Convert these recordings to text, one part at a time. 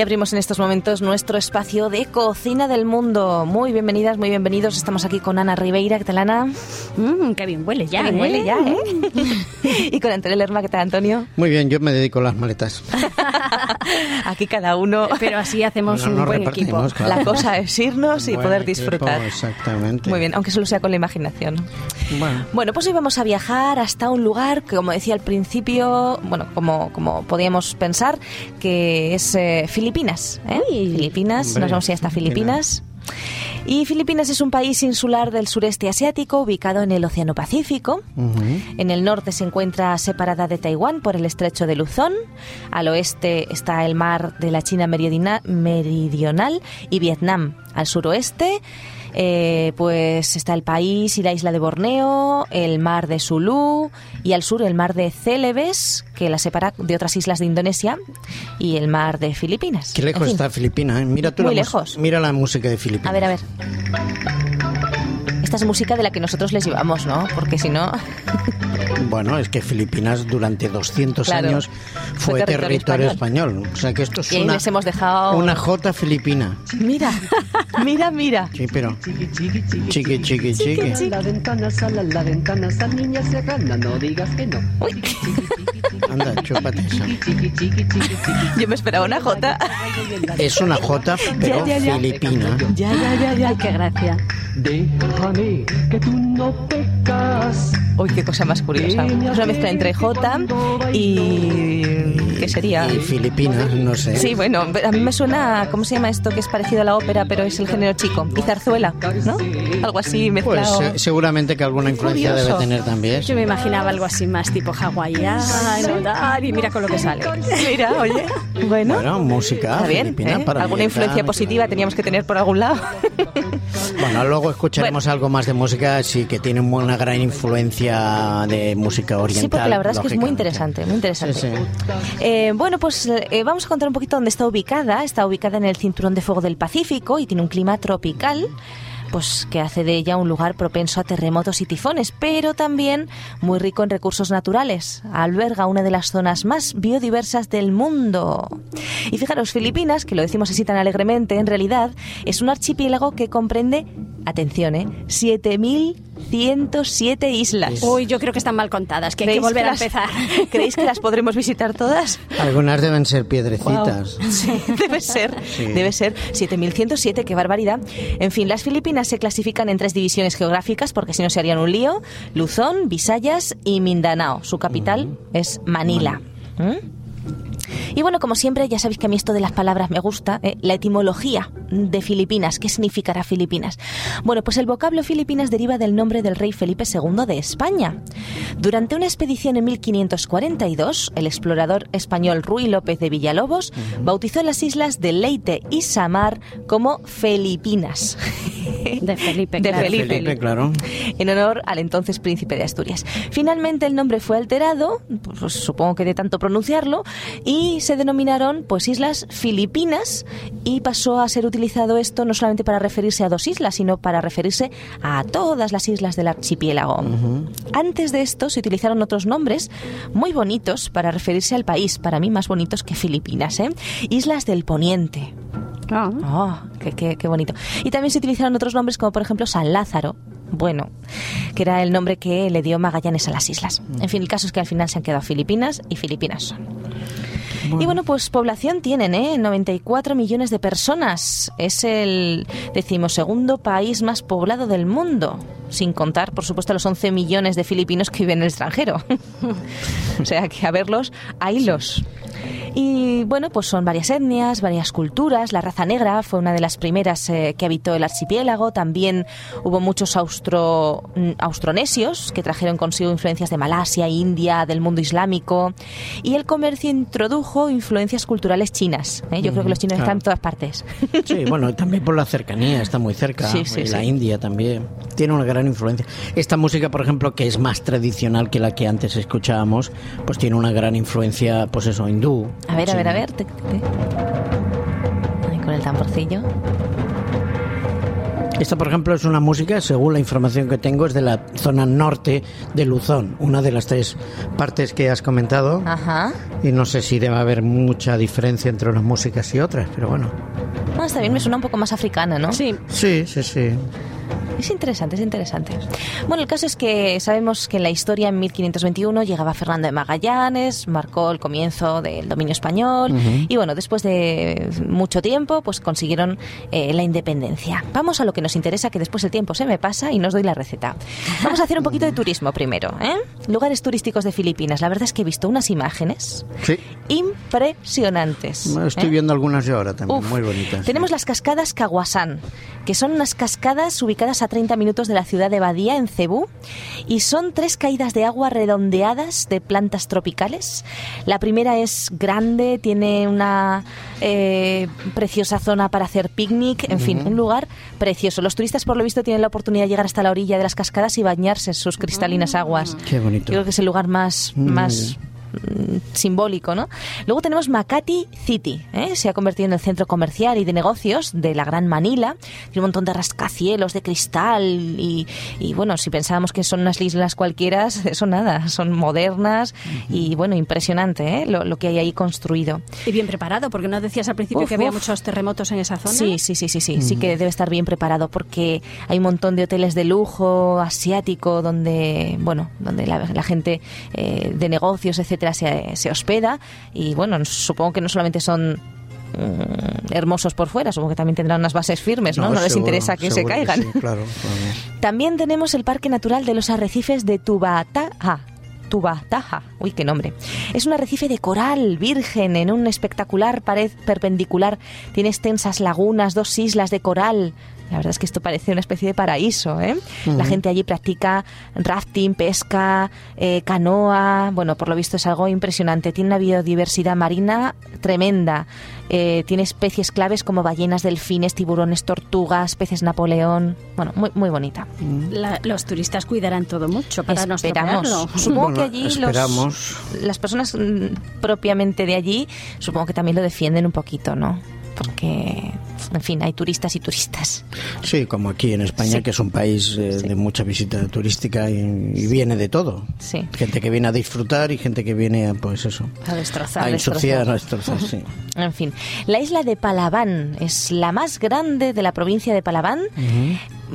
Y abrimos en estos momentos nuestro espacio de cocina del mundo. Muy bienvenidas, muy bienvenidos. Estamos aquí con Ana Ribeira, ¿qué tal Ana? Mmm, qué bien huele ya. Qué bien ¿eh? huele ya, ¿eh? y con Antonio Lerma, ¿qué tal Antonio? Muy bien, yo me dedico a las maletas. aquí cada uno. Pero así hacemos un buen equipo. claro. La cosa es irnos y Buen poder equipo, disfrutar. exactamente. Muy bien, aunque solo sea con la imaginación. Bueno, Bueno, pues hoy vamos a viajar hasta un lugar que, como decía al principio, bueno, como, como podíamos pensar, que es eh, Filipinas. ¿eh? Uy. Filipinas, Hombre, nos vamos a ir hasta Filipinas. Y Filipinas es un país insular del sureste asiático, ubicado en el Océano Pacífico. En el norte se encuentra separada de Taiwán por el estrecho de Luzón. Al oeste está el mar de la China meridina- meridional y Vietnam. Al suroeste, eh, pues está el país y la isla de Borneo, el mar de Sulu y al sur el mar de Celebes, que la separa de otras islas de Indonesia y el mar de Filipinas. qué lejos En fin. está Filipinas. ¿eh? Mira tú Muy la lejos. Mira la música de Filipinas. A ver, a ver. Esta es música de la que nosotros les llevamos, ¿no? Porque si no... Bueno, es que Filipinas durante 200 Claro. años Fue fue, territorio territorio, español. O sea que esto es Y ahí una, les hemos dejado- una J filipina. Mira, mira, mira. Sí, pero chiqui, chiqui, chiqui. La ventana, sal a la ventana, sal niña se gana, no digas que no. Uy. Anda, chúpate. Chiqui, chiqui, chiqui, chiqui. Yo me esperaba una J. Es una J, pero ya, ya. filipina. Ya, ya, ya, ya. Ay, qué gracia. Déjame que tú no pecas. Uy, qué cosa más curiosa. Es una mezcla entre J y... ¿Qué sería? Y Filipinas, no sé. Sí, bueno, a mí me suena, ¿cómo se llama esto? Que es parecido a la ópera, pero es el género chico. Y zarzuela, ¿no? Algo así Pues mezclado. eh, seguramente que alguna influencia debe tener también. Yo me imaginaba algo así más tipo hawaiano, y mira con lo que sale. Mira, oye. Bueno, Bueno, música está bien. filipina ¿eh? para Alguna influencia positiva teníamos que tener por algún lado. Bueno, luego escucharemos algo más de música, sí que tiene una gran influencia de música oriental. Sí, porque la verdad es que es muy interesante, muy interesante. Sí, sí. Eh, bueno, pues eh, vamos a contar un poquito dónde está ubicada. Está ubicada en el cinturón de fuego del Pacífico y tiene un clima tropical. Pues que hace de ella un lugar propenso a terremotos y tifones, pero también muy rico en recursos naturales. Alberga una de las zonas más biodiversas del mundo. Y fijaros, Filipinas, que lo decimos así tan alegremente, en realidad es un archipiélago que comprende, atención, ¿eh? 7.107 islas. Uy, yo creo que están mal contadas, que hay que ¿Creéis volver a las- empezar. ¿Creéis que las podremos visitar todas? Algunas deben ser piedrecitas. Guau. Sí, debe ser, Sí. debe ser 7107, qué barbaridad. En fin, las Filipinas se clasifican en tres divisiones geográficas porque si no se harían un lío: Luzón, Visayas y Mindanao. Su capital es Manila. ¿Mm? Y bueno, como siempre, ya sabéis que a mí esto de las palabras me gusta, ¿eh? la etimología de Filipinas, ¿qué significará Filipinas? Bueno, pues el vocablo Filipinas deriva del nombre del rey Felipe II de España. Durante una expedición en 1542, el explorador español Ruy López de Villalobos bautizó las islas de Leyte y Samar como Filipinas. De Felipe, De claro. Felipe. Felipe, claro. en honor al entonces príncipe de Asturias. Finalmente el nombre fue alterado, pues supongo que de tanto pronunciarlo, y se denominaron pues islas Filipinas y pasó a ser utilizado esto no solamente para referirse a dos islas, sino para referirse a todas las islas del archipiélago. Antes de esto se utilizaron otros nombres muy bonitos para referirse al país, para mí más bonitos que Filipinas, ¿eh? Islas del Poniente. Oh, qué, qué- qué bonito. Y también se utilizaron otros nombres como por ejemplo San Lázaro. Bueno, que era el nombre que le dio Magallanes a las islas. En fin, el caso es que al final se han quedado Filipinas y Filipinas son. Y bueno, pues población tienen, ¿eh? 94 millones de personas. Es el decimosegundo país más poblado del mundo. Sin contar, por supuesto, los 11 millones de filipinos que viven en el extranjero. o sea que a verlos, haylos. Y bueno, pues son varias etnias, varias culturas. La raza negra fue una de las primeras eh, que habitó el archipiélago. También hubo muchos austro, mm, austronesios que trajeron consigo influencias de Malasia, India, del mundo islámico. Y el comercio introdujo influencias culturales chinas. ¿eh? Yo creo que los chinos claro. están en todas partes. Sí, bueno, también por la cercanía, está muy cerca. Sí, sí, y la. India también. Tiene una gran influencia. Esta música, por ejemplo, que es más tradicional que la que antes escuchábamos, pues tiene una gran influencia, pues eso, hindú. A ver, a ver, a ver. te- te- Ahí con el tamborcillo. Esta, por ejemplo, es una música, según la información que tengo, es de la zona norte de Luzón, una de las tres partes que has comentado. Ajá. Y no sé si debe haber mucha diferencia entre unas músicas y otras, pero bueno. Bueno, está bien, me suena un poco más africana, ¿no? Sí, Sí, sí, sí. Es interesante, es interesante. Bueno, el caso es que sabemos que en la historia en 1521 llegaba Fernando de Magallanes, marcó el comienzo del dominio español y bueno, después de mucho tiempo pues consiguieron eh, la independencia. Vamos a lo que nos interesa, que después el tiempo se me pasa y nos doy la receta. Vamos a hacer un poquito de turismo primero. ¿eh? Lugares turísticos de Filipinas. La verdad es que he visto unas imágenes Sí. impresionantes. Estoy ¿eh? viendo algunas yo ahora también, Uf. muy bonitas. Tenemos las cascadas Caguasán, que son unas cascadas ubicadas a 30 minutos de la ciudad de Badía, en Cebú, y son tres caídas de agua redondeadas de plantas tropicales. La primera es grande, tiene una eh, preciosa zona para hacer picnic, en fin, un lugar precioso. Los turistas, por lo visto, tienen la oportunidad de llegar hasta la orilla de las cascadas y bañarse en sus cristalinas aguas. Qué bonito. Creo que es el lugar más, Mm, más mm, simbólico, ¿no? Luego tenemos Makati City, ¿eh? se ha convertido en el centro comercial y de negocios de la Gran Manila. Tiene un montón de rascacielos de cristal y, y, bueno, si pensábamos que son unas islas cualquiera, eso nada, son modernas y bueno, impresionante ¿eh? lo, lo que hay ahí construido. y bien preparado, porque no decías al principio Uf, que había uf. muchos terremotos en esa zona. Sí, sí, sí, sí, sí, sí que debe estar bien preparado porque hay un montón de hoteles de lujo asiático donde, bueno, donde la, la gente eh, de negocios, etcétera, se, se hospeda y bueno, supongo que no solamente son mm, hermosos por fuera, supongo que también tendrán unas bases firmes, ¿no? No, les seguro, interesa que se caigan. sí, claro, claro. También tenemos el Parque Natural de los Arrecifes de Tubataha. Tubataha, uy, qué nombre. Es un arrecife de coral virgen en una espectacular pared perpendicular. Tiene extensas lagunas, dos islas de coral. La verdad es que esto parece una especie de paraíso, ¿eh? La gente allí practica rafting, pesca, eh, canoa. Bueno, por lo visto es algo impresionante. Tiene una biodiversidad marina tremenda. Eh, tiene especies claves como ballenas, delfines, tiburones, tortugas, peces Napoleón. Bueno, muy, muy bonita. La- los turistas cuidarán todo mucho para no Esperamos. estropearlo. Supongo Bueno, que allí los- esperamos. las personas mm, propiamente de allí, supongo que también lo defienden un poquito, ¿no? Porque, en fin, hay turistas y turistas. Sí, como aquí en España, Sí. que es un país eh, Sí. de mucha visita turística y, y viene de todo. Sí. Gente que viene a disfrutar y gente que viene a, pues eso, A destrozar. a ensuciar, a destrozar. sí. En fin, la isla de Palabán es la más grande de la provincia de Palabán.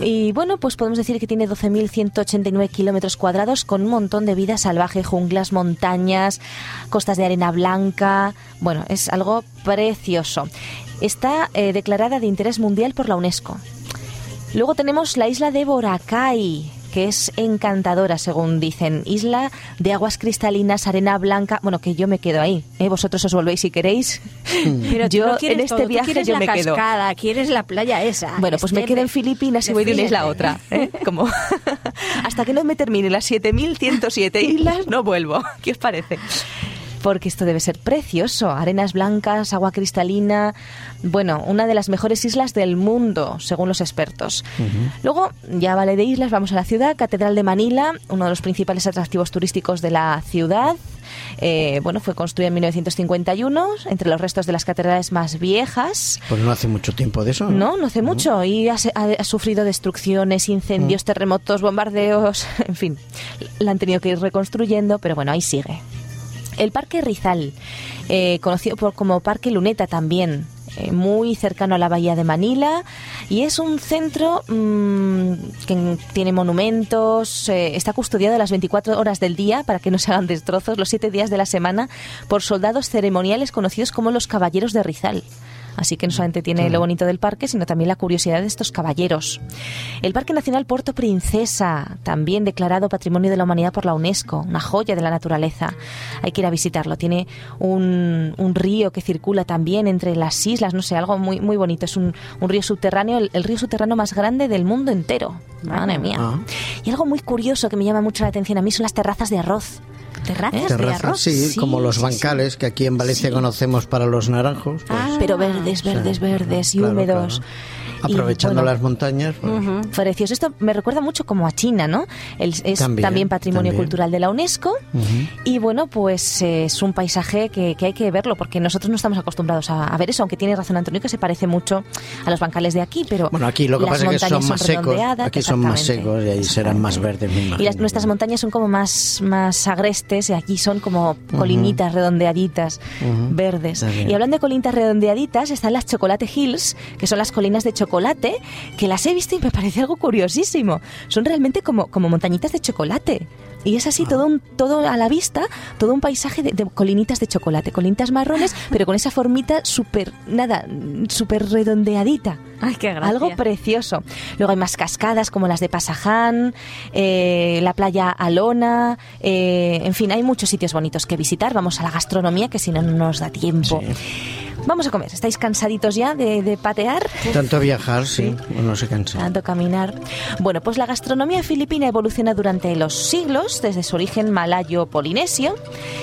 Y bueno, pues podemos decir que tiene 12.189 kilómetros cuadrados con un montón de vida salvaje, junglas, montañas, costas de arena blanca. Bueno, es algo precioso. Está eh, declarada de interés mundial por la UNESCO. Luego tenemos la isla de Boracay, que es encantadora, según dicen. Isla de aguas cristalinas, arena blanca. Bueno, que yo me quedo ahí. ¿eh? Vosotros os volvéis si queréis. Pero yo no en este todo, viaje quieres yo la me quedo. cascada, quieres la playa esa. Bueno, pues me Este quedo en Filipinas y voy de una isla a otra. ¿eh? Como hasta que no me termine las 7.107 islas, no vuelvo. ¿Qué os parece? Porque esto debe ser precioso. Arenas blancas, agua cristalina. Bueno, una de las mejores islas del mundo, según los expertos. Luego, ya vale de islas, vamos a la ciudad. Catedral de Manila, uno de los principales atractivos turísticos de la ciudad. Eh, bueno, fue construida en 1951, entre los restos de las catedrales más viejas. Pues no hace mucho tiempo de eso. No, no hace mucho. Y ha, se- ha- ha sufrido destrucciones, incendios, Mm. terremotos, bombardeos, en fin. La han tenido que ir reconstruyendo, pero bueno, ahí sigue. El Parque Rizal, eh, conocido por, como Parque Luneta también, eh, muy cercano a la bahía de Manila, y es un centro mm, que tiene monumentos, eh, está custodiado las 24 horas del día para que no se hagan destrozos, los 7 días de la semana, por soldados ceremoniales conocidos como los Caballeros de Rizal. Así que no solamente tiene lo bonito del parque, sino también la curiosidad de estos caballeros. El Parque Nacional Puerto Princesa, también declarado Patrimonio de la Humanidad por la UNESCO, una joya de la naturaleza. Hay que ir a visitarlo. Tiene un, un río que circula también entre las islas, no sé, algo muy, muy bonito. Es un, un río subterráneo, el, el río subterráneo más grande del mundo entero. Madre mía. Ah. Y algo muy curioso que me llama mucho la atención a mí son las terrazas de arroz. Terrazas arroz. sí, Sí, como los sí, bancales que aquí en Valencia conocemos para los naranjos. pues, pero verdes, verdes, verdes y claro, húmedos. claro. Aprovechando bueno, las montañas. pues, Precioso. Esto me recuerda mucho como a China, ¿no? El- es también, También, patrimonio también. cultural de la UNESCO. Y bueno, pues eh, es un paisaje que, que hay que verlo, porque nosotros no estamos acostumbrados a, a ver eso, aunque tiene razón Antonio que se parece mucho a los bancales de aquí, pero Bueno, aquí lo que pasa es que son más secos. redondeadas, Aquí son más secos y ahí serán más verdes, me Y imagino. las, nuestras montañas son como más, más agrestes y aquí son como colinitas redondeaditas, verdes. Está bien. Y hablando de colinitas redondeaditas, están las Chocolate Hills, que son las colinas de chocolate, que las he visto y me parece algo curiosísimo. Son realmente como, como montañitas de chocolate. Y es así todo un, todo a la vista, todo un paisaje de, de colinitas de chocolate, colinitas marrones, pero con esa formita súper, nada, súper redondeadita. Ay, qué gracia. Algo precioso. Luego hay más cascadas como las de Pasaján, eh, la playa Alona, eh, en fin, hay muchos sitios bonitos que visitar. Vamos a la gastronomía que si no, no nos da tiempo. Vamos a comer. ¿Estáis cansaditos ya de, de patear? Tanto viajar, sí, uno se cansa. Tanto caminar. Bueno, pues la gastronomía filipina evoluciona durante los siglos, desde su origen malayo-polinesio,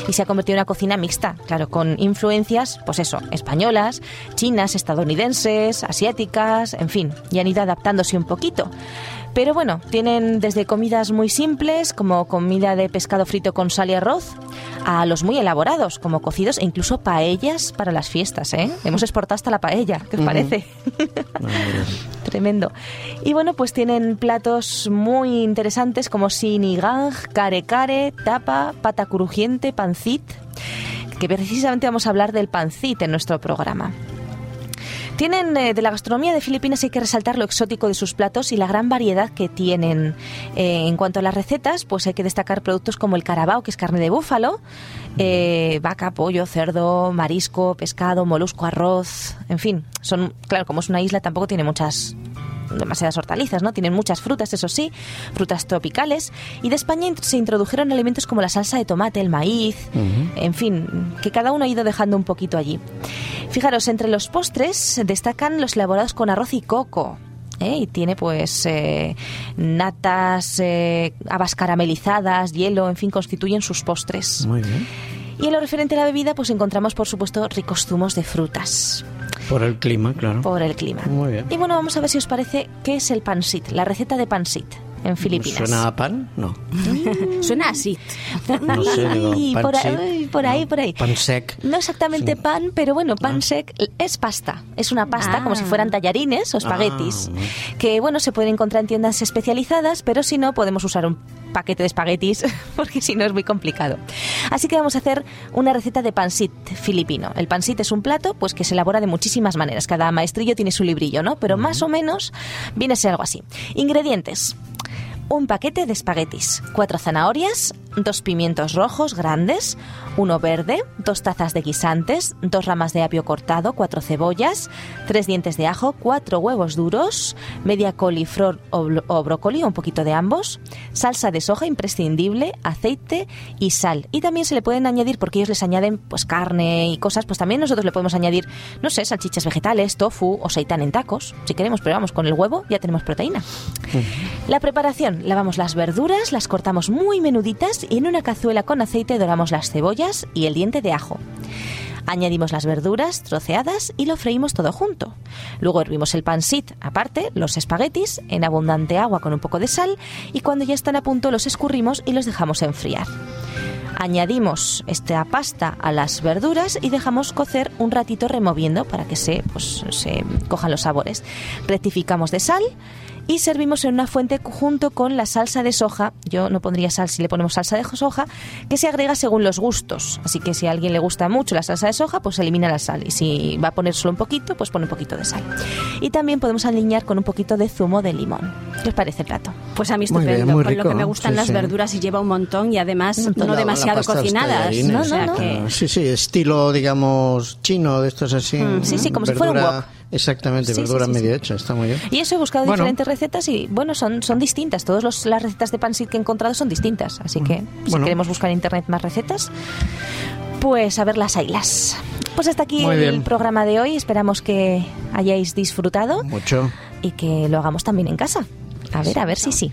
y se ha convertido en una cocina mixta, claro, con influencias, pues eso, españolas, chinas, estadounidenses, asiáticas, en fin, y han ido adaptándose un poquito. Pero bueno, tienen desde comidas muy simples, como comida de pescado frito con sal y arroz, a los muy elaborados, como cocidos e incluso paellas para las fiestas, ¿eh? Hemos exportado hasta la paella, ¿qué os parece? Tremendo. Y bueno, pues tienen platos muy interesantes como sinigang, care care, tapa, pata crujiente, pancit, que precisamente vamos a hablar del pancit en nuestro programa. Tienen eh, de la gastronomía de Filipinas hay que resaltar lo exótico de sus platos y la gran variedad que tienen. Eh, en cuanto a las recetas, pues hay que destacar productos como el carabao, que es carne de búfalo, eh, vaca, pollo, cerdo, marisco, pescado, molusco, arroz, en fin, son claro, como es una isla tampoco tiene muchas demasiadas hortalizas, ¿no? Tienen muchas frutas, eso sí, frutas tropicales. Y de España se introdujeron alimentos como la salsa de tomate, el maíz, en fin, que cada uno ha ido dejando un poquito allí. Fijaros, entre los postres destacan los elaborados con arroz y coco. ¿eh? Y tiene pues eh, natas, eh, habas caramelizadas, hielo, en fin, constituyen sus postres. Muy bien. Y en lo referente a la bebida, pues encontramos, por supuesto, ricos zumos de frutas Por el clima, claro. por el clima. Muy bien. Y bueno, vamos a ver si os parece qué es el pansit, la receta de pansit en Filipinas. ¿Suena a pan? No. Suena así. No sé, digo, Ay, por, pancit, ahí, por ahí, por ahí. pan sec. No exactamente Sí. pan, pero bueno, pan sec es pasta. Es una pasta Ah. como si fueran tallarines o espaguetis. Ah. Que bueno, se pueden encontrar en tiendas especializadas, pero si no, podemos usar un paquete de espaguetis, porque si no es muy complicado. Así que vamos a hacer una receta de pansit filipino. El pansit es un plato pues que se elabora de muchísimas maneras. Cada maestrillo tiene su librillo, ¿no? Pero más o menos viene a ser algo así. Ingredientes. Un paquete de espaguetis, cuatro zanahorias, dos pimientos rojos grandes, uno verde, dos tazas de guisantes, dos ramas de apio cortado, cuatro cebollas, tres dientes de ajo, cuatro huevos duros, media coliflor o, brócoli, un poquito de ambos, salsa de soja imprescindible, aceite y sal. Y también se le pueden añadir, porque ellos les añaden pues carne y cosas, pues también nosotros le podemos añadir, no sé, salchichas vegetales, tofu o seitán en tacos, si queremos, pero vamos, con el huevo ya tenemos proteína. La preparación. Lavamos las verduras, las cortamos muy menuditas y en una cazuela con aceite doramos las cebollas y el diente de ajo. Añadimos las verduras troceadas y lo freímos todo junto. Luego hervimos el pansit aparte, los espaguetis, en abundante agua con un poco de sal y cuando ya están a punto los escurrimos y los dejamos enfriar. Añadimos esta pasta a las verduras y dejamos cocer un ratito removiendo para que se, pues, se cojan los sabores. Rectificamos de sal y servimos en una fuente junto con la salsa de soja. Yo no pondría sal si le ponemos salsa de soja, que se agrega según los gustos. Así que si a alguien le gusta mucho la salsa de soja, pues elimina la sal. Y si va a poner solo un poquito, pues pone un poquito de sal. Y también podemos alinear con un poquito de zumo de limón. ¿Qué os parece el plato? Pues a mí Muy bien, estupendo, muy con lo rico, que me gustan sí, las sí. verduras y lleva un montón y además montón. no La- la demasiado los cocinadas. No, o sea no, no. que- Sí, sí, estilo, digamos, chino, de estos así. Sí, sí, como si fuera un wok. Exactamente, Sí, sí, verdura sí, medio sí. hecha, está muy bien. Y eso he buscado Bueno. diferentes recetas y bueno, son, son distintas. Todas los- las recetas de pansit que he encontrado son distintas. Así que si queremos buscar en internet más recetas, pues a ver las haylas. Pues hasta aquí Muy el bien. programa de hoy. Esperamos que hayáis disfrutado Mucho. y que lo hagamos también en casa. A ver, a ver si sí.